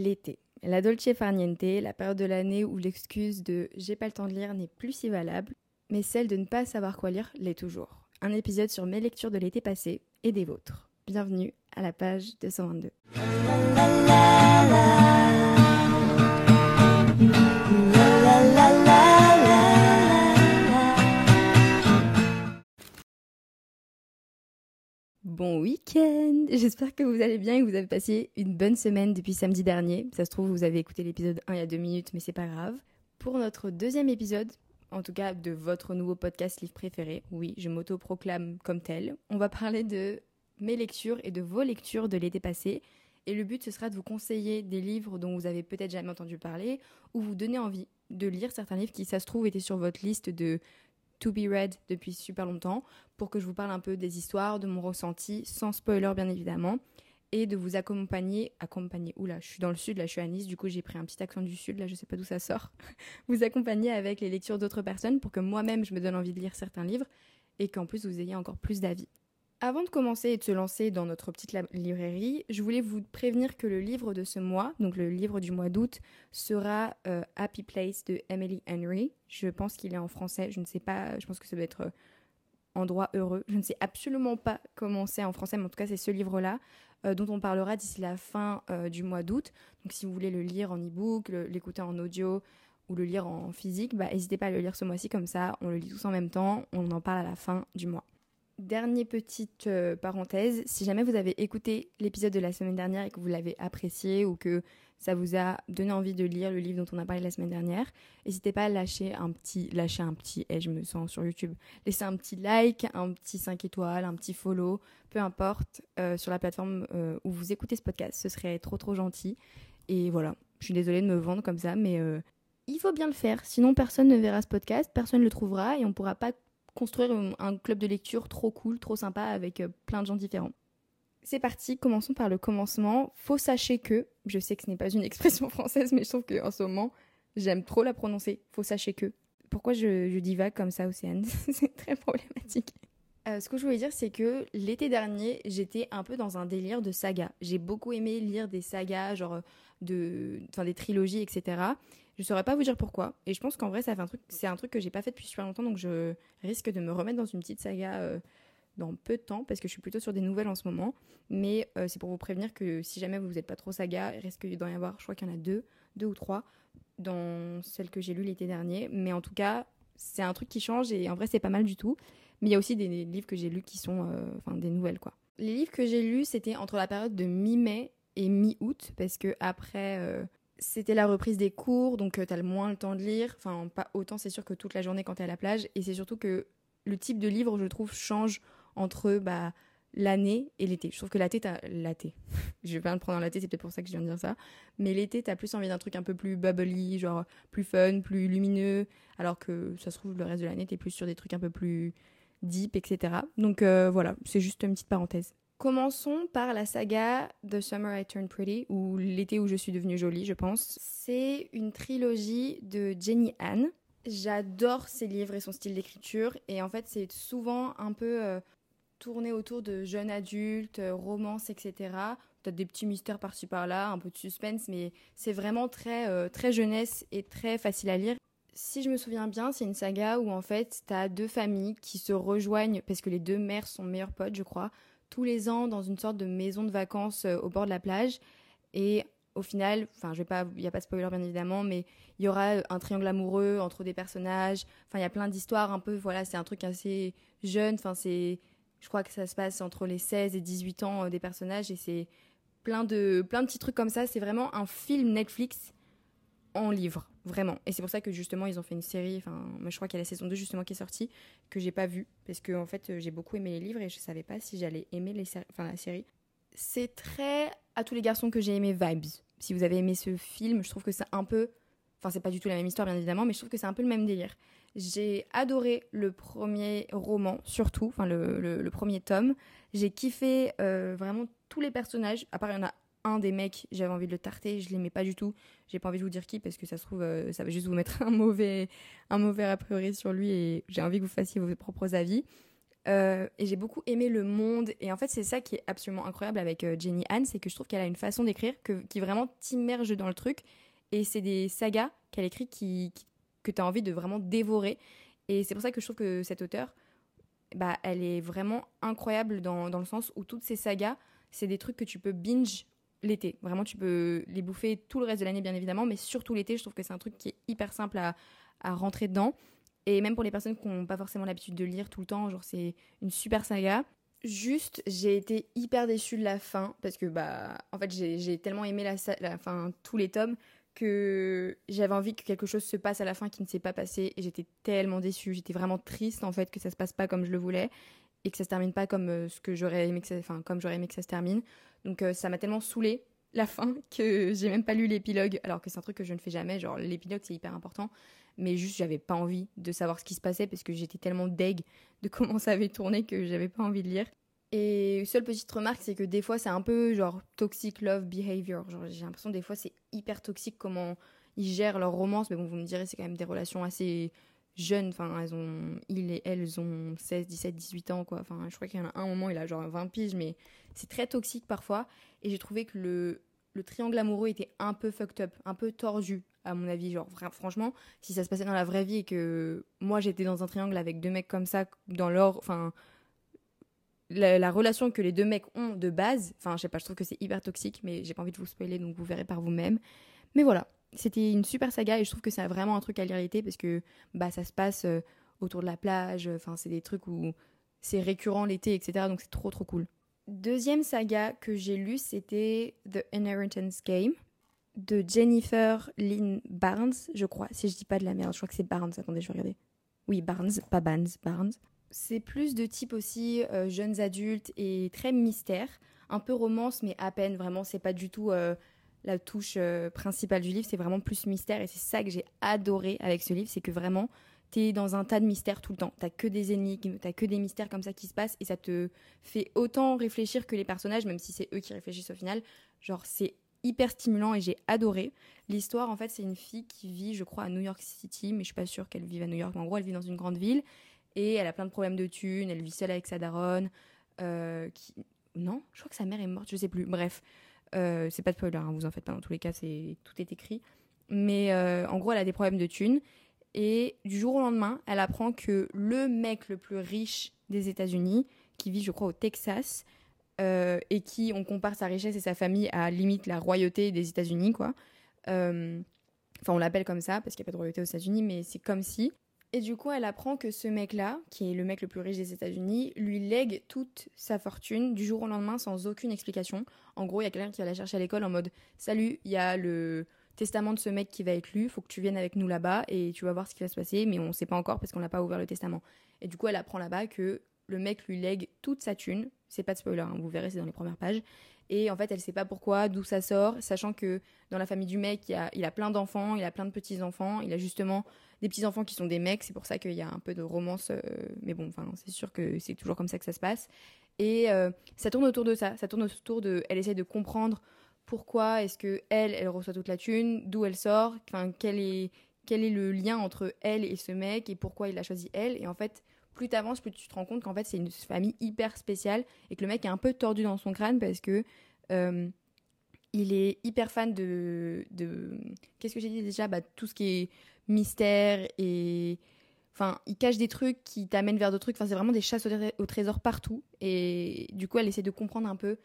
l'été. La dolce farniente, la période de l'année où l'excuse de j'ai pas le temps de lire n'est plus si valable, mais celle de ne pas savoir quoi lire l'est toujours. Un épisode sur mes lectures de l'été passé et des vôtres. Bienvenue à la page 222. Bon week-end J'espère que vous allez bien et que vous avez passé une bonne semaine depuis samedi dernier. Ça se trouve, vous avez écouté l'épisode 1 il y a deux minutes, mais c'est pas grave. Pour notre deuxième épisode, en tout cas de votre nouveau podcast livre préféré, oui, je m'auto-proclame comme tel, on va parler de mes lectures et de vos lectures de l'été passé. Et le but, ce sera de vous conseiller des livres dont vous avez peut-être jamais entendu parler ou vous donner envie de lire certains livres qui, ça se trouve, étaient sur votre liste de to be read depuis super longtemps pour que je vous parle un peu des histoires, de mon ressenti, sans spoiler bien évidemment, et de vous accompagner, accompagner, oula, je suis dans le sud, là je suis à Nice, du coup j'ai pris un petit accent du sud, là je sais pas d'où ça sort, vous accompagner avec les lectures d'autres personnes pour que moi-même je me donne envie de lire certains livres et qu'en plus vous ayez encore plus d'avis. Avant de commencer et de se lancer dans notre petite librairie, je voulais vous prévenir que le livre de ce mois, donc le livre du mois d'août, sera euh, Happy Place de Emily Henry. Je pense qu'il est en français, je ne sais pas, je pense que ça doit être euh, Endroit heureux. Je ne sais absolument pas comment c'est en français, mais en tout cas c'est ce livre-là euh, dont on parlera d'ici la fin du mois d'août. Donc si vous voulez le lire en e-book, l'écouter en audio ou le lire en physique, bah, n'hésitez pas à le lire ce mois-ci comme ça, on le lit tous en même temps, on en parle à la fin du mois. Dernière petite euh, parenthèse, si jamais vous avez écouté l'épisode de la semaine dernière et que vous l'avez apprécié ou que ça vous a donné envie de lire le livre dont on a parlé la semaine dernière, n'hésitez pas à lâcher un petit, lâcher un petit, et je me sens sur YouTube, laissez un petit like, un petit 5 étoiles, un petit follow, peu importe, euh, sur la plateforme euh, où vous écoutez ce podcast, ce serait trop trop gentil. Et voilà, je suis désolée de me vendre comme ça, mais il faut bien le faire, sinon personne ne verra ce podcast, personne ne le trouvera et on ne pourra pas construire un club de lecture trop cool, trop sympa avec euh, plein de gens différents. C'est parti, commençons par le commencement. Faut sachez que, je sais que ce n'est pas une expression française, mais je trouve qu'en ce moment, j'aime trop la prononcer. Faut sachez que. Pourquoi je, je divague comme ça, Océane? C'est très problématique. Euh, ce que je voulais dire, c'est que l'été dernier, j'étais un peu dans un délire de saga. J'ai beaucoup aimé lire des sagas, genre de, des trilogies, etc. Je saurais pas vous dire pourquoi. Et je pense qu'en vrai, ça fait un truc, c'est un truc que j'ai pas fait depuis super longtemps, donc je risque de me remettre dans une petite saga euh, dans peu de temps, parce que je suis plutôt sur des nouvelles en ce moment. Mais euh, c'est pour vous prévenir que si jamais vous n'êtes pas trop saga, il risque d'en y avoir, je crois qu'il y en a deux, deux ou trois dans celle que j'ai lue l'été dernier. Mais en tout cas, c'est un truc qui change et en vrai, c'est pas mal du tout. Mais il y a aussi des, livres que j'ai lus qui sont, euh, enfin, des nouvelles quoi. Les livres que j'ai lus, c'était entre la période de mi-mai et mi-août, parce que après c'était la reprise des cours, donc euh, tu as moins le temps de lire. Enfin, pas autant, c'est sûr, que toute la journée quand tu es à la plage. Et c'est surtout que le type de livre, je trouve, change entre bah, l'année et l'été. Je trouve que l'été, t'as. L'été. je vais pas le prendre en l'été, c'est peut-être pour ça que je viens de dire ça. Mais l'été, t'as plus envie d'un truc un peu plus bubbly, genre plus fun, plus lumineux. Alors que ça se trouve, le reste de l'année, t'es plus sur des trucs un peu plus deep, etc. Donc euh, voilà, c'est juste une petite parenthèse. Commençons par la saga The Summer I Turned Pretty, ou L'été où je suis devenue jolie, je pense. C'est une trilogie de Jenny Han. J'adore ses livres et son style d'écriture, et en fait, c'est souvent un peu euh, tourné autour de jeunes adultes, euh, romances, etc. Peut-être des petits mystères par-ci par-là, un peu de suspense, mais c'est vraiment très, euh, très jeunesse et très facile à lire. Si je me souviens bien, c'est une saga où en fait, t'as deux familles qui se rejoignent parce que les deux mères sont meilleures potes, je crois tous les ans dans une sorte de maison de vacances euh, au bord de la plage. Et au final, enfin, je vais pas, il n'y a pas de spoiler bien évidemment, mais il y aura un triangle amoureux entre des personnages. Enfin, il y a plein d'histoires un peu. Voilà, c'est un truc assez jeune. Enfin, c'est, je crois que ça se passe entre les 16 et 18 ans euh, des personnages et c'est plein de, plein de petits trucs comme ça. C'est vraiment un film Netflix en livre, vraiment. Et c'est pour ça que justement ils ont fait une série, enfin je crois qu'il y a la saison 2 justement qui est sortie, que j'ai pas vue, parce que en fait j'ai beaucoup aimé les livres et je savais pas si j'allais aimer les la série. C'est très à tous les garçons que j'ai aimé Vibes. Si vous avez aimé ce film, je trouve que c'est un peu, enfin c'est pas du tout la même histoire bien évidemment, mais je trouve que c'est un peu le même délire. J'ai adoré le premier roman, surtout, enfin le, le, premier tome. J'ai kiffé euh, vraiment tous les personnages, à part il y en a un des mecs, j'avais envie de le tarter, je l'aimais pas du tout. J'ai pas envie de vous dire qui parce que ça se trouve, euh, ça va juste vous mettre un mauvais, un mauvais a priori sur lui et j'ai envie que vous fassiez vos propres avis. Euh, et j'ai beaucoup aimé le monde. Et en fait, c'est ça qui est absolument incroyable avec euh, Jenny Han, c'est que je trouve qu'elle a une façon d'écrire qui vraiment t'immerge dans le truc. Et c'est des sagas qu'elle écrit qui, que tu as envie de vraiment dévorer. Et c'est pour ça que je trouve que cette auteure, bah, elle est vraiment incroyable dans, dans le sens où toutes ces sagas, c'est des trucs que tu peux binge l'été. Vraiment, tu peux les bouffer tout le reste de l'année, bien évidemment, mais surtout l'été, je trouve que c'est un truc qui est hyper simple à, à rentrer dedans. Et même pour les personnes qui n'ont pas forcément l'habitude de lire tout le temps, genre c'est une super saga. Juste, j'ai été hyper déçue de la fin parce que bah en fait j'ai tellement aimé la, fin tous les tomes que j'avais envie que quelque chose se passe à la fin qui ne s'est pas passé et j'étais tellement déçue, j'étais vraiment triste en fait que ça se passe pas comme je le voulais et que ça se termine pas comme euh, ce que j'aurais aimé que comme j'aurais aimé que ça se termine. Donc euh, ça m'a tellement saoulée la fin que j'ai même pas lu l'épilogue alors que c'est un truc que je ne fais jamais, genre l'épilogue c'est hyper important mais juste j'avais pas envie de savoir ce qui se passait parce que j'étais tellement deg de comment ça avait tourné que j'avais pas envie de lire. Et seule petite remarque, c'est que des fois c'est un peu genre toxic love behavior. Genre j'ai l'impression des fois c'est hyper toxique comment ils gèrent leur romance, mais bon vous me direz c'est quand même des relations assez jeunes. Enfin elles ont, il et elles ont 16, 17, 18 ans quoi. Enfin je crois qu'il y en a un moment il a genre 20 piges, mais c'est très toxique parfois. Et j'ai trouvé que le le triangle amoureux était un peu fucked up, un peu tordu à mon avis. Genre, franchement, si ça se passait dans la vraie vie et que moi j'étais dans un triangle avec deux mecs comme ça, dans l'or, enfin, la, relation que les deux mecs ont de base, enfin, je sais pas, je trouve que c'est hyper toxique, mais j'ai pas envie de vous spoiler, donc vous verrez par vous-même. Mais voilà, c'était une super saga et je trouve que c'est vraiment un truc à lire l'été parce que bah ça se passe euh, autour de la plage, enfin, c'est des trucs où c'est récurrent l'été, etc. Donc c'est trop trop cool. Deuxième saga que j'ai lu, c'était The Inheritance Game de Jennifer Lynn Barnes, je crois. Si je dis pas de la merde, je crois que c'est Barnes. Attendez, je vais regarder. Oui, Barnes, pas Barnes, Barnes. C'est plus de type aussi euh, jeunes adultes et très mystère. Un peu romance, mais à peine. Vraiment, c'est pas du tout euh, la touche euh, principale du livre. C'est vraiment plus mystère. Et c'est ça que j'ai adoré avec ce livre. C'est que vraiment, t'es dans un tas de mystères tout le temps. T'as que des énigmes, t'as que des mystères comme ça qui se passent. Et ça te fait autant réfléchir que les personnages, même si c'est eux qui réfléchissent au final. Genre, c'est hyper stimulant et j'ai adoré. L'histoire, en fait, c'est une fille qui vit, je crois, à New York City, mais je suis pas sûre qu'elle vive à New York. en gros, elle vit dans une grande ville et elle a plein de problèmes de thunes. Elle vit seule avec sa daronne. Euh, qui... Non, je crois que sa mère est morte, je sais plus. Bref, euh, c'est pas de spoiler, hein, vous en faites pas. Dans tous les cas, tout est écrit. Mais euh, en gros, elle a des problèmes de thunes. Et du jour au lendemain, elle apprend que le mec le plus riche des États-Unis, qui vit, je crois, au Texas, euh, et qui, on compare sa richesse et sa famille à limite la royauté des États-Unis, quoi. Euh, enfin, on l'appelle comme ça parce qu'il n'y a pas de royauté aux États-Unis, mais c'est comme si. Et du coup, elle apprend que ce mec-là, qui est le mec le plus riche des États-Unis, lui lègue toute sa fortune du jour au lendemain sans aucune explication. En gros, il y a quelqu'un qui va la chercher à l'école en mode Salut, il y a le testament de ce mec qui va être lu, faut que tu viennes avec nous là-bas et tu vas voir ce qui va se passer, mais on ne sait pas encore parce qu'on n'a pas ouvert le testament. Et du coup, elle apprend là-bas que le mec lui lègue toute sa thune. C'est pas de spoiler, hein, vous verrez, c'est dans les premières pages. Et en fait, elle sait pas pourquoi, d'où ça sort, sachant que dans la famille du mec, il, il a plein d'enfants, il a plein de petits-enfants, il a justement des petits-enfants qui sont des mecs, c'est pour ça qu'il y a un peu de romance, euh, mais bon, enfin, c'est sûr que c'est toujours comme ça que ça se passe. Et euh, ça tourne autour de ça, ça tourne autour de. Elle essaie de comprendre pourquoi est-ce que elle, elle reçoit toute la thune, d'où elle sort, enfin, quel est, quel est le lien entre elle et ce mec, et pourquoi il a choisi elle. Et en fait, plus t'avances, plus tu te rends compte qu'en fait c'est une famille hyper spéciale et que le mec est un peu tordu dans son crâne parce que euh, il est hyper fan de, de... qu'est-ce que j'ai dit déjà? Bah, tout ce qui est mystère et enfin il cache des trucs qui t'amènent vers d'autres trucs. Enfin c'est vraiment des chasses au, trésor partout. Et du coup elle essaie de comprendre un peu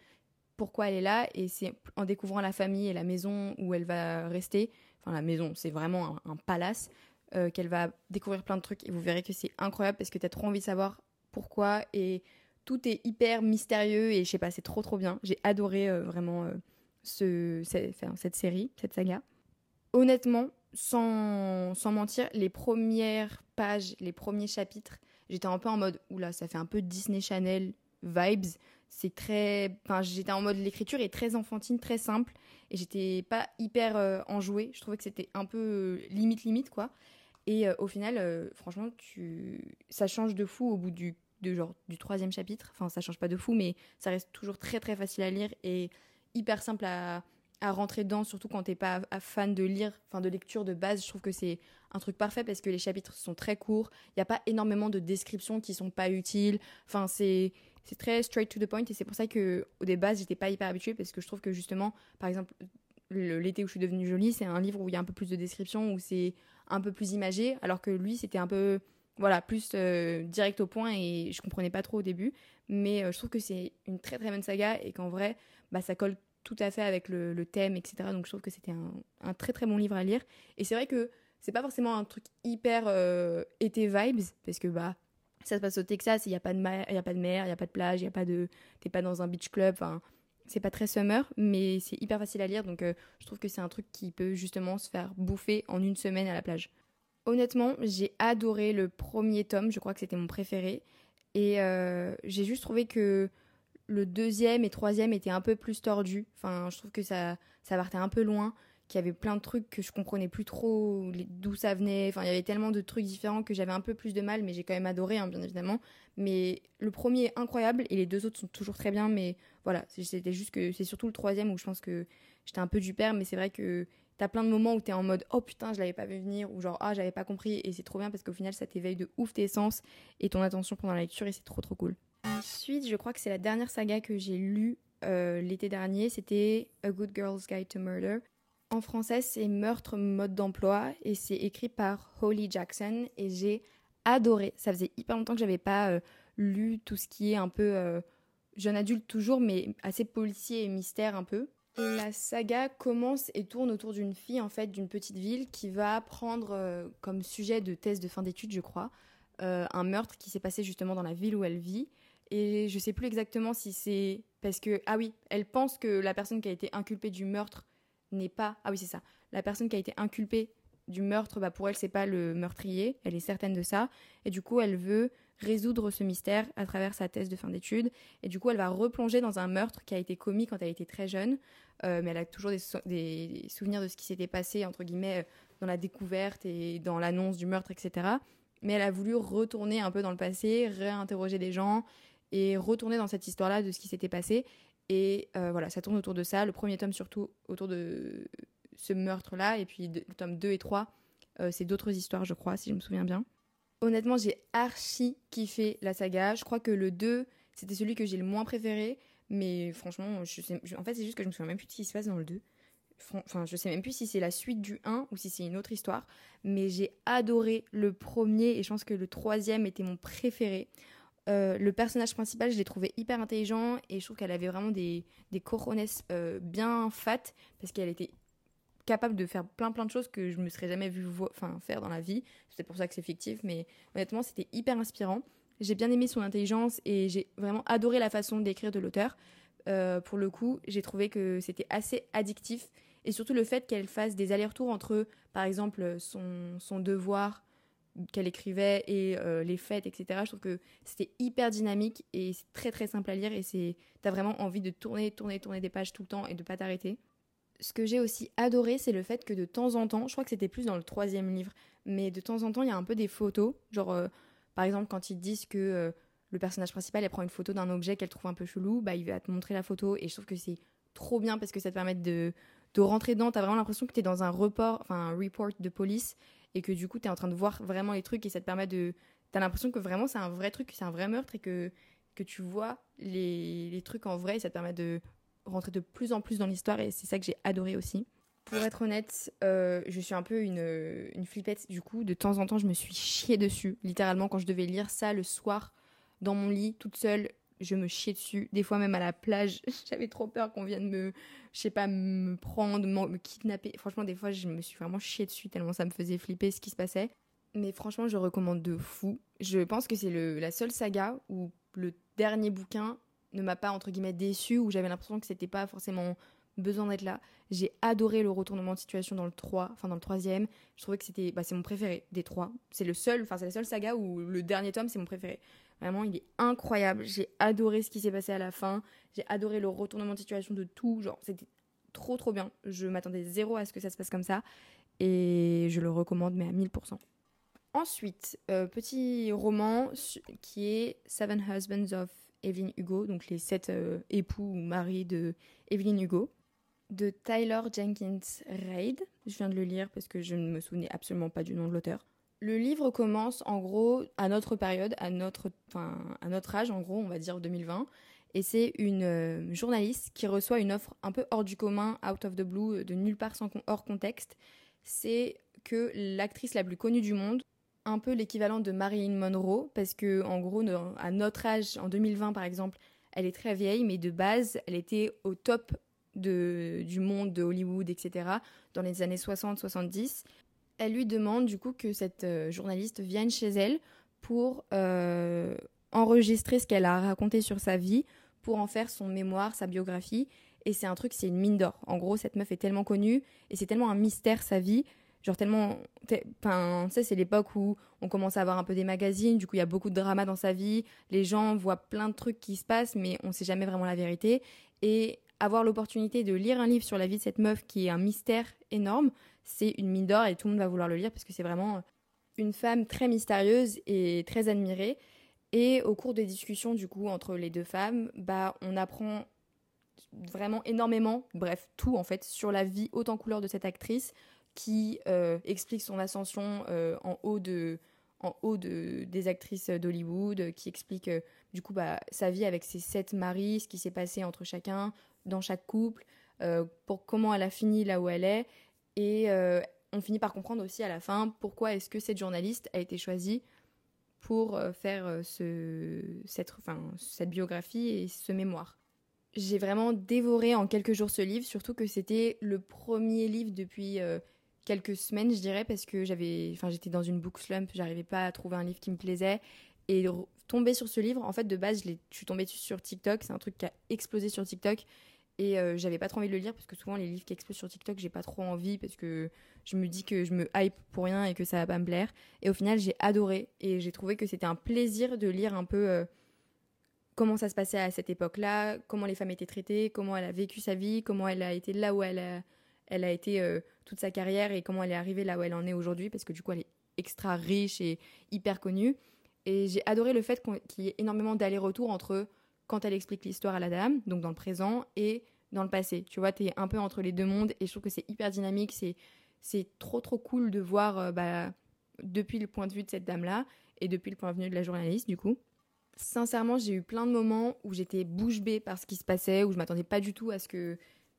pourquoi elle est là. Et c'est en découvrant la famille et la maison où elle va rester enfin la maison c'est vraiment un palace euh, qu'elle va découvrir plein de trucs. Et vous verrez que c'est incroyable parce que tu as trop envie de savoir pourquoi. Et tout est hyper mystérieux. Et je sais pas, c'est trop trop bien. J'ai adoré euh, vraiment euh, ce, cette, série, cette saga. Honnêtement, sans, sans mentir, les premières pages, les premiers chapitres, j'étais un peu en mode oula, ça fait un peu Disney Channel vibes. C'est très. J'étais en mode l'écriture est très enfantine, très simple et j'étais pas hyper enjouée. Je trouvais que c'était un peu limite limite quoi. Et euh, au final, euh, franchement, tu... ça change de fou au bout du, genre, du troisième chapitre. Enfin, ça change pas de fou, mais ça reste toujours très très facile à lire et hyper simple à, à rentrer dedans, surtout quand t'es pas fan de lire, enfin de lecture de base. Je trouve que c'est un truc parfait parce que les chapitres sont très courts. Il n'y a pas énormément de descriptions qui sont pas utiles. Enfin, c'est c'est très straight to the point et c'est pour ça que au début j'étais pas hyper habituée parce que je trouve que justement, par exemple, l'été où je suis devenue jolie, c'est un livre où il y a un peu plus de descriptions, où c'est un peu plus imagé, alors que lui c'était un peu voilà plus euh, direct au point et je comprenais pas trop au début. Mais euh, je trouve que c'est une très très bonne saga et qu'en vrai, bah ça colle tout à fait avec le, thème, etc. Donc je trouve que c'était un, très très bon livre à lire. Et c'est vrai que c'est pas forcément un truc hyper euh, été vibes parce que bah ça se passe au Texas, il n'y a pas de mer, il y a pas de mer, il y a pas de plage, il y a pas de t'es pas dans un beach club, enfin c'est pas très summer, mais c'est hyper facile à lire donc euh, je trouve que c'est un truc qui peut justement se faire bouffer en une semaine à la plage. Honnêtement, j'ai adoré le premier tome, je crois que c'était mon préféré et euh, j'ai juste trouvé que le deuxième et troisième étaient un peu plus tordus. Enfin, je trouve que ça ça partait un peu loin qu'il y avait plein de trucs que je comprenais plus trop d'où ça venait. Enfin, il y avait tellement de trucs différents que j'avais un peu plus de mal, mais j'ai quand même adoré, hein, bien évidemment. Mais le premier est incroyable et les deux autres sont toujours très bien. Mais voilà, c'était juste que c'est surtout le troisième où je pense que j'étais un peu du père, mais c'est vrai que t'as plein de moments où t'es en mode oh putain, je l'avais pas vu venir, ou genre ah, j'avais pas compris, et c'est trop bien parce qu'au final, ça t'éveille de ouf tes sens et ton attention pendant la lecture et c'est trop trop cool. Ensuite, je crois que c'est la dernière saga que j'ai lue euh, l'été dernier, c'était A Good Girl's Guide to Murder. En français, c'est Meurtre, mode d'emploi et c'est écrit par Holly Jackson et j'ai adoré. Ça faisait hyper longtemps que j'avais pas euh, lu tout ce qui est un peu euh, jeune adulte toujours, mais assez policier et mystère un peu. La saga commence et tourne autour d'une fille en fait d'une petite ville qui va prendre comme sujet de thèse de fin d'études, je crois, un meurtre qui s'est passé justement dans la ville où elle vit. Et je sais plus exactement si c'est parce que ah oui, elle pense que la personne qui a été inculpée du meurtre n'est pas. Ah oui, c'est ça. La personne qui a été inculpée du meurtre, bah pour elle, c'est pas le meurtrier. Elle est certaine de ça. Et du coup, elle veut résoudre ce mystère à travers sa thèse de fin d'études. Et du coup, elle va replonger dans un meurtre qui a été commis quand elle était très jeune. Euh, mais elle a toujours des, souvenirs de ce qui s'était passé, entre guillemets, dans la découverte et dans l'annonce du meurtre, etc. Mais elle a voulu retourner un peu dans le passé, réinterroger des gens et retourner dans cette histoire-là de ce qui s'était passé. Et euh, voilà, ça tourne autour de ça. Le premier tome, surtout autour de ce meurtre-là. Et puis, le tome 2 et 3, euh, c'est d'autres histoires, je crois, si je me souviens bien. Honnêtement, j'ai archi kiffé la saga. Je crois que le 2, c'était celui que j'ai le moins préféré. Mais franchement, en fait, c'est juste que je me souviens même plus de ce qui se passe dans le 2. Enfin, je sais même plus si c'est la suite du 1 ou si c'est une autre histoire. Mais j'ai adoré le premier et je pense que le troisième était mon préféré. Euh, le personnage principal, je l'ai trouvé hyper intelligent et je trouve qu'elle avait vraiment des, des euh, bien fat parce qu'elle était capable de faire plein plein de choses que je me serais jamais vu faire dans la vie. C'est pour ça que c'est fictif, mais honnêtement, c'était hyper inspirant. J'ai bien aimé son intelligence et j'ai vraiment adoré la façon d'écrire de l'auteur. Euh, pour le coup, j'ai trouvé que c'était assez addictif et surtout le fait qu'elle fasse des allers-retours entre, par exemple, son, son devoir qu'elle écrivait et euh, les fêtes, etc. Je trouve que c'était hyper dynamique et c'est très très simple à lire et c'est t'as vraiment envie de tourner, tourner, tourner des pages tout le temps et de pas t'arrêter. Ce que j'ai aussi adoré, c'est le fait que de temps en temps, je crois que c'était plus dans le troisième livre, mais de temps en temps, il y a un peu des photos, genre euh, par exemple quand ils disent que euh, le personnage principal elle prend une photo d'un objet qu'elle trouve un peu chelou, bah il va te montrer la photo et je trouve que c'est trop bien parce que ça te permet de de rentrer dedans, t'as vraiment l'impression que t'es dans un report, enfin un report de police et que du coup, tu es en train de voir vraiment les trucs et ça te permet de. Tu as l'impression que vraiment c'est un vrai truc, c'est un vrai meurtre et que, que tu vois les, les trucs en vrai et ça te permet de rentrer de plus en plus dans l'histoire et c'est ça que j'ai adoré aussi. Pour être honnête, euh, je suis un peu une, une flippette. Du coup, de temps en temps, je me suis chiée dessus. Littéralement, quand je devais lire ça le soir dans mon lit, toute seule, je me chiais dessus. Des fois, même à la plage, j'avais trop peur qu'on vienne me, je sais pas, me prendre, me kidnapper. Franchement, des fois, je me suis vraiment chiée dessus tellement ça me faisait flipper ce qui se passait. Mais franchement, je recommande de fou. Je pense que c'est la seule saga où le dernier bouquin ne m'a pas, entre guillemets, déçu, où j'avais l'impression que c'était pas forcément besoin d'être là. J'ai adoré le retournement de situation dans le 3, enfin dans le troisième. Je trouvais que c'était, bah, c'est mon préféré des trois. C'est le seul, enfin c'est la seule saga où le dernier tome c'est mon préféré. Vraiment, il est incroyable. J'ai adoré ce qui s'est passé à la fin. J'ai adoré le retournement de situation de tout. Genre, c'était trop trop bien. Je m'attendais zéro à ce que ça se passe comme ça. Et je le recommande, mais à 1000%. Ensuite, euh, petit roman qui est Seven Husbands of Evelyn Hugo, donc les sept euh, époux ou maris de Evelyn Hugo. de Tyler Jenkins Reid. Je viens de le lire parce que je ne me souvenais absolument pas du nom de l'auteur. Le livre commence en gros à notre période, à notre, à notre âge en gros, on va dire 2020. Et c'est une euh, journaliste qui reçoit une offre un peu hors du commun, out of the blue, de nulle part hors contexte. C'est que l'actrice la plus connue du monde, un peu l'équivalent de Marilyn Monroe, parce que en gros, à notre âge, en 2020 par exemple, elle est très vieille, mais de base, elle était au top de, du monde de Hollywood, etc., dans les années 60-70. Elle lui demande du coup que cette euh, journaliste vienne chez elle pour euh, enregistrer ce qu'elle a raconté sur sa vie, pour en faire son mémoire, sa biographie. Et c'est un truc, c'est une mine d'or. En gros, cette meuf est tellement connue et c'est tellement un mystère sa vie. Genre tellement... Enfin, tu sais, c'est l'époque où on commence à avoir un peu des magazines, du coup il y a beaucoup de drama dans sa vie, les gens voient plein de trucs qui se passent, mais on sait jamais vraiment la vérité. Et avoir l'opportunité de lire un livre sur la vie de cette meuf qui est un mystère énorme, c'est une mine d'or et tout le monde va vouloir le lire parce que c'est vraiment une femme très mystérieuse et très admirée. Et au cours des discussions du coup entre les deux femmes, bah on apprend vraiment énormément, bref tout en fait, sur la vie haute en couleur de cette actrice qui euh, explique son ascension euh, en haut de en haut de, des actrices d'Hollywood, qui explique euh, du coup bah, sa vie avec ses sept maris, ce qui s'est passé entre chacun, dans chaque couple, euh, pour comment elle a fini là où elle est. Et euh, on finit par comprendre aussi à la fin pourquoi est-ce que cette journaliste a été choisie pour euh, faire ce, cette, enfin, cette biographie et ce mémoire. J'ai vraiment dévoré en quelques jours ce livre, surtout que c'était le premier livre depuis quelques semaines, je dirais, parce que j'avais, enfin, j'étais dans une book slump, j'arrivais pas à trouver un livre qui me plaisait. Et tomber sur ce livre, en fait, de base, je, je suis tombée sur TikTok, c'est un truc qui a explosé sur TikTok. Et euh, j'avais pas trop envie de le lire parce que souvent les livres qui explosent sur TikTok, j'ai pas trop envie parce que je me dis que je me hype pour rien et que ça va pas me plaire. Et au final, j'ai adoré et j'ai trouvé que c'était un plaisir de lire un peu euh, comment ça se passait à cette époque-là, comment les femmes étaient traitées, comment elle a vécu sa vie, comment elle a été là où elle a, elle a été euh, sa carrière et comment elle est arrivée là où elle en est aujourd'hui parce que du coup, elle est extra riche et hyper connue. Et j'ai adoré le fait qu'il y ait énormément d'allers-retours entre quand elle explique l'histoire à la dame, donc dans le présent, et dans le passé. Tu vois, tu es un peu entre les deux mondes et je trouve que c'est hyper dynamique. C'est, c'est trop trop cool de voir euh, bah, depuis le point de vue de cette dame-là et depuis le point de vue de la journaliste, du coup. Sincèrement, j'ai eu plein de moments où j'étais bouche bée par ce qui se passait, où je m'attendais pas du tout à ce que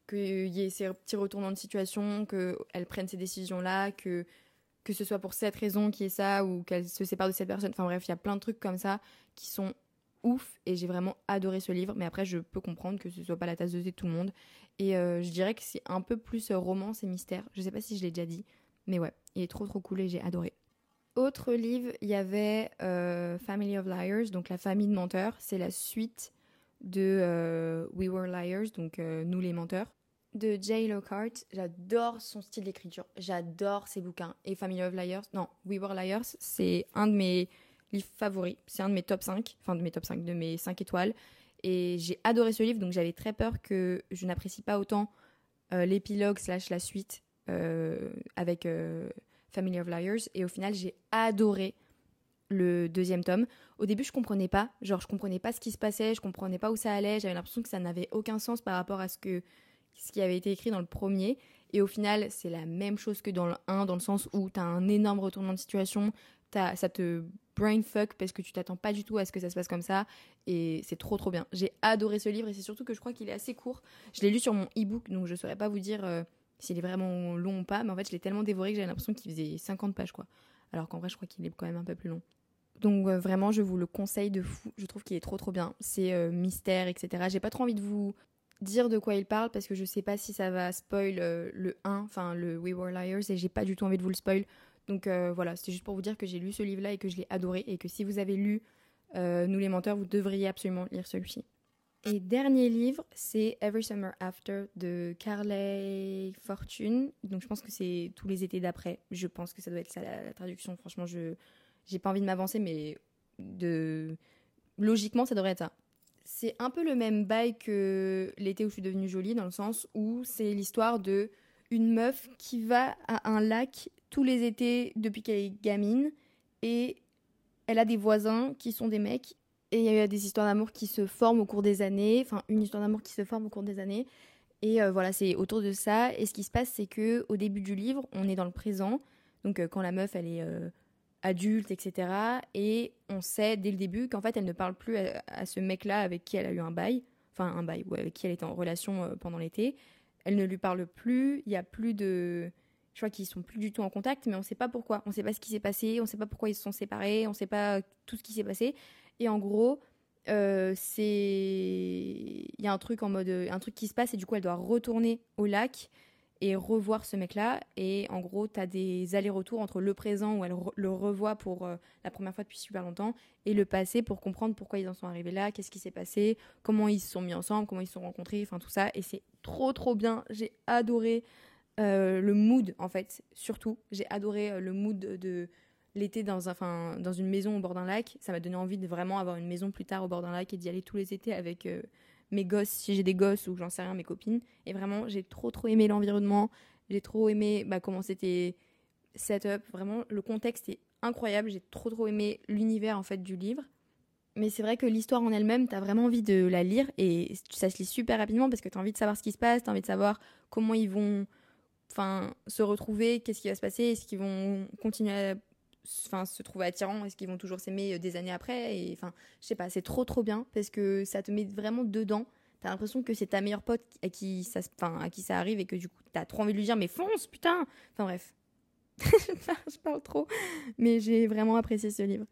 qu'il y ait ces petits retournements de situation, qu'elle prenne ces décisions-là, que que ce soit pour cette raison qui est ça ou qu'elle se sépare de cette personne. Enfin bref, il y a plein de trucs comme ça qui sont ouf et j'ai vraiment adoré ce livre. Mais après, je peux comprendre que ce soit pas la tasse de thé de tout le monde. Et euh, je dirais que c'est un peu plus euh, romance et mystère. Je sais pas si je l'ai déjà dit, mais ouais, il est trop trop cool et j'ai adoré. Autre livre, il y avait euh, Family of Liars, donc La famille de menteurs. C'est la suite de We Were Liars, donc Nous les menteurs, de Jay Lockhart. J'adore son style d'écriture, j'adore ses bouquins. Et Family of Liars, non, We Were Liars, c'est un de mes livre favori. C'est un de mes top 5, enfin de mes top 5, de mes 5 étoiles. Et j'ai adoré ce livre, donc j'avais très peur que je n'apprécie pas autant euh, l'épilogue slash la suite euh, avec euh, Family of Liars. Et au final, j'ai adoré le deuxième tome. Au début, je comprenais pas. Genre, je comprenais pas ce qui se passait, je comprenais pas où ça allait. J'avais l'impression que ça n'avait aucun sens par rapport à ce, que, ce qui avait été écrit dans le premier. Et au final, c'est la même chose que dans le 1, dans le sens où tu as un énorme retournement de situation, ça te brainfuck parce que tu t'attends pas du tout à ce que ça se passe comme ça et c'est trop trop bien. J'ai adoré ce livre et c'est surtout que je crois qu'il est assez court. Je l'ai lu sur mon e-book donc je saurais pas vous dire euh, s'il est vraiment long ou pas mais en fait je l'ai tellement dévoré que j'avais l'impression qu'il faisait 50 pages quoi. Alors qu'en vrai je crois qu'il est quand même un peu plus long. Donc euh, vraiment je vous le conseille de fou. Je trouve qu'il est trop trop bien. C'est euh, mystère etc. J'ai pas trop envie de vous dire de quoi il parle parce que je sais pas si ça va spoil le 1, enfin le We Were Liars et j'ai pas du tout envie de vous le spoil. Donc euh, voilà, c'était juste pour vous dire que j'ai lu ce livre-là et que je l'ai adoré et que si vous avez lu euh, Nous les menteurs, vous devriez absolument lire celui-ci. Et dernier livre, c'est Every Summer After de Carly Fortune. Donc je pense que c'est tous les étés d'après. Je pense que ça doit être ça la, traduction. Franchement, je j'ai pas envie de m'avancer, mais de logiquement, ça devrait être ça. C'est un peu le même bail que l'été où je suis devenue jolie, dans le sens où c'est l'histoire de une meuf qui va à un lac tous les étés depuis qu'elle est gamine et elle a des voisins qui sont des mecs et il y a des histoires d'amour qui se forment au cours des années, enfin une histoire d'amour qui se forme au cours des années Et voilà, c'est autour de ça. Et ce qui se passe, c'est que au début du livre, on est dans le présent. Donc quand la meuf, elle est adulte, etc. Et on sait dès le début qu'en fait, elle ne parle plus à, ce mec-là avec qui elle a eu un bail, enfin un bail, ou avec qui elle était en relation euh, pendant l'été. Elle ne lui parle plus, il y a plus de... Je crois qu'ils sont plus du tout en contact, mais on ne sait pas pourquoi. On ne sait pas ce qui s'est passé, on ne sait pas pourquoi ils se sont séparés, on ne sait pas tout ce qui s'est passé. Et en gros, euh, c'est il y a un truc en mode un truc qui se passe et du coup elle doit retourner au lac et revoir ce mec-là. Et en gros, tu as des allers-retours entre le présent où elle le revoit pour euh, la première fois depuis super longtemps et le passé pour comprendre pourquoi ils en sont arrivés là, qu'est-ce qui s'est passé, comment ils se sont mis ensemble, comment ils se sont rencontrés, enfin tout ça. Et c'est trop trop bien. J'ai adoré euh, le mood en fait, surtout. J'ai adoré euh, le mood de, l'été dans, enfin, dans une maison au bord d'un lac. Ça m'a donné envie de vraiment avoir une maison plus tard au bord d'un lac et d'y aller tous les étés avec mes gosses, si j'ai des gosses ou j'en sais rien, mes copines. Et vraiment, j'ai trop trop aimé l'environnement, j'ai trop aimé bah, comment c'était setup. Vraiment, le contexte est incroyable. J'ai trop trop aimé l'univers en fait du livre. Mais c'est vrai que l'histoire en elle-même, t'as vraiment envie de la lire et ça se lit super rapidement parce que t'as envie de savoir ce qui se passe, t'as envie de savoir comment ils vont enfin, se retrouver, qu'est-ce qui va se passer, est-ce qu'ils vont continuer à enfin se trouver attirants est-ce qu'ils vont toujours s'aimer euh, des années après et enfin je sais pas c'est trop trop bien parce que ça te met vraiment dedans t'as l'impression que c'est ta meilleure pote à qui ça enfin à qui ça arrive et que du coup t'as trop envie de lui dire mais fonce putain enfin bref je parle trop mais j'ai vraiment apprécié ce livre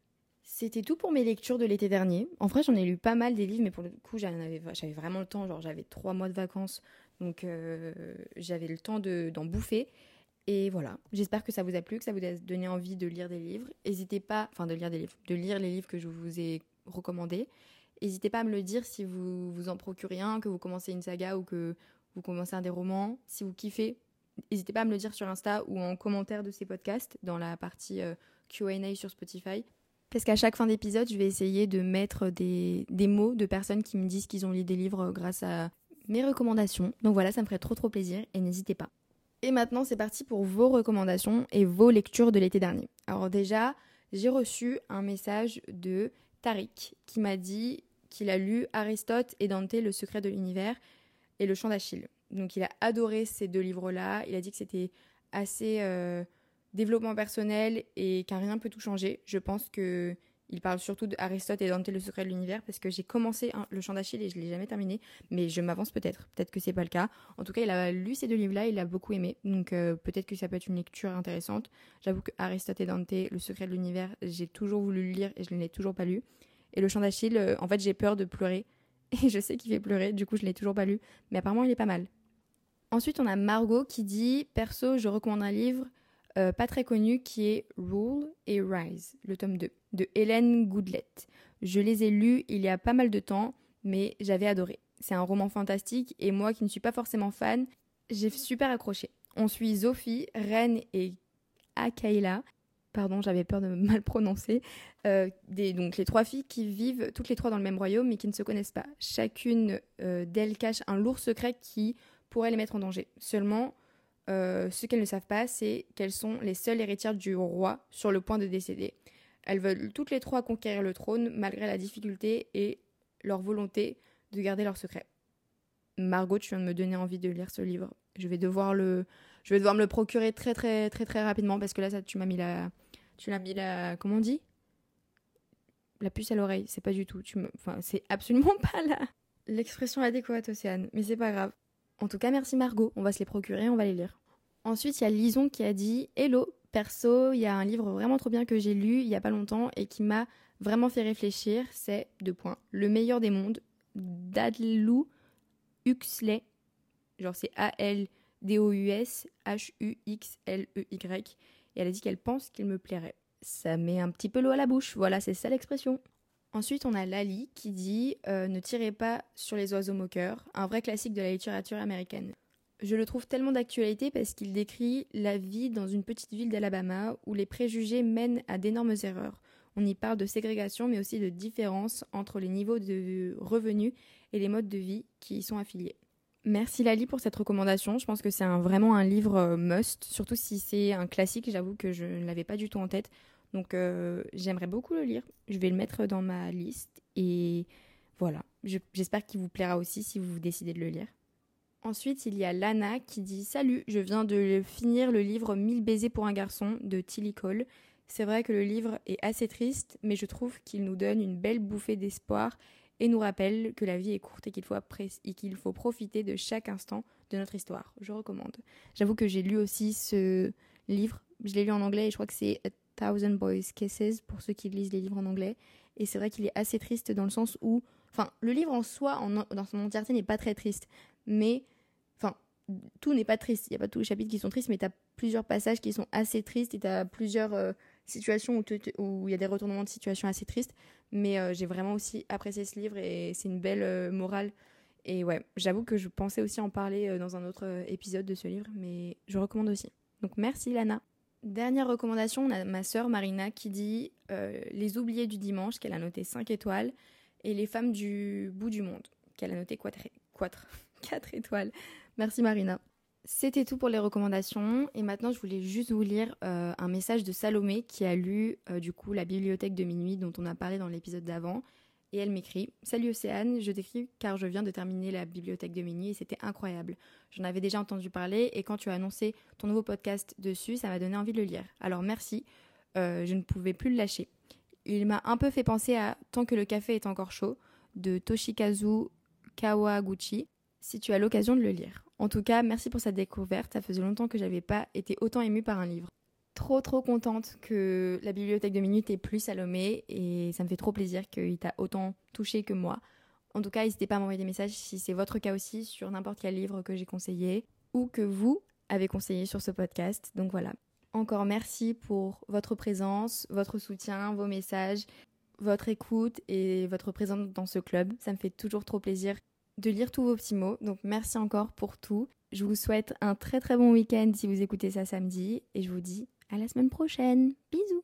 c'était tout pour mes lectures de l'été dernier. En vrai, j'en ai lu pas mal des livres, mais pour le coup, j'avais vraiment le temps. Genre, j'avais trois mois de vacances, donc euh, j'avais le temps d'en bouffer. Et voilà, j'espère que ça vous a plu, que ça vous a donné envie de lire des livres. N'hésitez pas, enfin de lire des livres, de lire les livres que je vous ai recommandés. N'hésitez pas à me le dire si vous vous en procurez un, que vous commencez une saga ou que vous commencez un des romans. Si vous kiffez, n'hésitez pas à me le dire sur Insta ou en commentaire de ces podcasts dans la partie euh, QA sur Spotify. Parce qu'à chaque fin d'épisode, je vais essayer de mettre des, des mots de personnes qui me disent qu'ils ont lu des livres grâce à mes recommandations. Donc voilà, ça me ferait trop trop plaisir et n'hésitez pas. Et maintenant, c'est parti pour vos recommandations et vos lectures de l'été dernier. Alors déjà, j'ai reçu un message de Tariq qui m'a dit qu'il a lu Aristote et Dante, Le secret de l'univers et Le chant d'Achille. Donc il a adoré ces deux livres-là. Il a dit que c'était assez euh, développement personnel et qu'un rien peut tout changer. Je pense que il parle surtout d'Aristote et Dante, le secret de l'univers, parce que j'ai commencé le chant d'Achille et je l'ai jamais terminé, mais je m'avance peut-être. Peut-être que c'est pas le cas. En tout cas, il a lu ces deux livres-là, il a beaucoup aimé, donc euh, peut-être que ça peut être une lecture intéressante. J'avoue que Aristote et Dante, le secret de l'univers, j'ai toujours voulu le lire et je ne l'ai toujours pas lu. Et le chant d'Achille, euh, en fait, j'ai peur de pleurer. Et je sais qu'il fait pleurer, du coup, je l'ai toujours pas lu. Mais apparemment, il est pas mal. Ensuite, on a Margot qui dit Perso, je recommande un livre euh, pas très connu qui est Rule et Rise, le tome 2, de Hélène Goodlet. Je les ai lus il y a pas mal de temps, mais j'avais adoré. C'est un roman fantastique et moi qui ne suis pas forcément fan, j'ai super accroché. On suit Sophie, Ren et Akaila. Pardon, j'avais peur de mal prononcer. Euh, des, donc les trois filles qui vivent toutes les trois dans le même royaume mais qui ne se connaissent pas. Chacune euh, d'elles cache un lourd secret qui pourrait les mettre en danger. Seulement, euh, ce qu'elles ne savent pas, c'est qu'elles sont les seules héritières du roi sur le point de décéder. Elles veulent toutes les trois conquérir le trône malgré la difficulté et leur volonté de garder leur secret. Margot, tu viens de me donner envie de lire ce livre. Je vais devoir le, je vais devoir me le procurer très très très très rapidement parce que là, ça, tu m'as mis la, tu l'as mis la, comment on dit? La puce à l'oreille. C'est pas du tout. Tu me, enfin, c'est absolument pas là. L'expression adéquate, Océane. Mais c'est pas grave. En tout cas, merci Margot. On va se les procurer, on va les lire. Ensuite, il y a Lison qui a dit Hello, perso, il y a un livre vraiment trop bien que j'ai lu il y a pas longtemps et qui m'a vraiment fait réfléchir. C'est deux points. Le meilleur des mondes d'Adlou Huxley. Genre c'est A-L-D-O-U-S H-U-X-L-E-Y. Et elle a dit qu'elle pense qu'il me plairait. Ça met un petit peu l'eau à la bouche. Voilà, c'est ça l'expression. Ensuite, on a Lali qui dit euh, Ne tirez pas sur les oiseaux moqueurs, un vrai classique de la littérature américaine. Je le trouve tellement d'actualité parce qu'il décrit la vie dans une petite ville d'Alabama où les préjugés mènent à d'énormes erreurs. On y parle de ségrégation mais aussi de différence entre les niveaux de revenus et les modes de vie qui y sont affiliés. Merci Lali pour cette recommandation. Je pense que c'est vraiment un livre euh, must, surtout si c'est un classique. J'avoue que je ne l'avais pas du tout en tête. Donc euh, j'aimerais beaucoup le lire. Je vais le mettre dans ma liste et voilà. J'espère qu'il vous plaira aussi si vous décidez de le lire. Ensuite, il y a Lana qui dit Salut, je viens de finir le livre 1000 baisers pour un garçon de Tilly Cole. C'est vrai que le livre est assez triste, mais je trouve qu'il nous donne une belle bouffée d'espoir et nous rappelle que la vie est courte et qu'il faut, qu'il faut profiter de chaque instant de notre histoire. Je recommande. J'avoue que j'ai lu aussi ce livre. Je l'ai lu en anglais et je crois que c'est A Thousand Boys Kisses pour ceux qui lisent les livres en anglais. Et c'est vrai qu'il est assez triste dans le sens où, enfin, le livre en soi, dans son entièreté, n'est pas très triste, mais, enfin, tout n'est pas triste. Il n'y a pas tous les chapitres qui sont tristes, mais tu as plusieurs passages qui sont assez tristes et tu as plusieurs euh, situations où il y a des retournements de situation assez tristes. Mais euh, j'ai vraiment aussi apprécié ce livre et c'est une belle euh, morale. Et ouais, j'avoue que je pensais aussi en parler dans un autre épisode de ce livre, mais je recommande aussi. Donc merci Lana. Dernière recommandation, on a ma sœur Marina qui dit Les oubliés du dimanche, qu'elle a noté 5 étoiles, et Les femmes du bout du monde, qu'elle a noté 4, 4, 4 étoiles. Merci Marina. C'était tout pour les recommandations et maintenant je voulais juste vous lire euh, un message de Salomé qui a lu euh, du coup la bibliothèque de minuit dont on a parlé dans l'épisode d'avant et elle m'écrit Salut Océane, je t'écris car je viens de terminer la bibliothèque de minuit et c'était incroyable. J'en avais déjà entendu parler et quand tu as annoncé ton nouveau podcast dessus, ça m'a donné envie de le lire. Alors merci, euh, je ne pouvais plus le lâcher. Il m'a un peu fait penser à Tant que le café est encore chaud de Toshikazu Kawaguchi si tu as l'occasion de le lire. En tout cas, merci pour cette découverte. Ça faisait longtemps que j'avais pas été autant émue par un livre. Trop trop contente que la bibliothèque de minutes ait plus Salomé et ça me fait trop plaisir qu'il t'a autant touché que moi. En tout cas, n'hésitez pas à m'envoyer des messages si c'est votre cas aussi sur n'importe quel livre que j'ai conseillé ou que vous avez conseillé sur ce podcast. Donc voilà. Encore merci pour votre présence, votre soutien, vos messages, votre écoute et votre présence dans ce club. Ça me fait toujours trop plaisir de lire tous vos petits mots. Donc merci encore pour tout. Je vous souhaite un très très bon week-end si vous écoutez ça samedi et je vous dis à la semaine prochaine. Bisous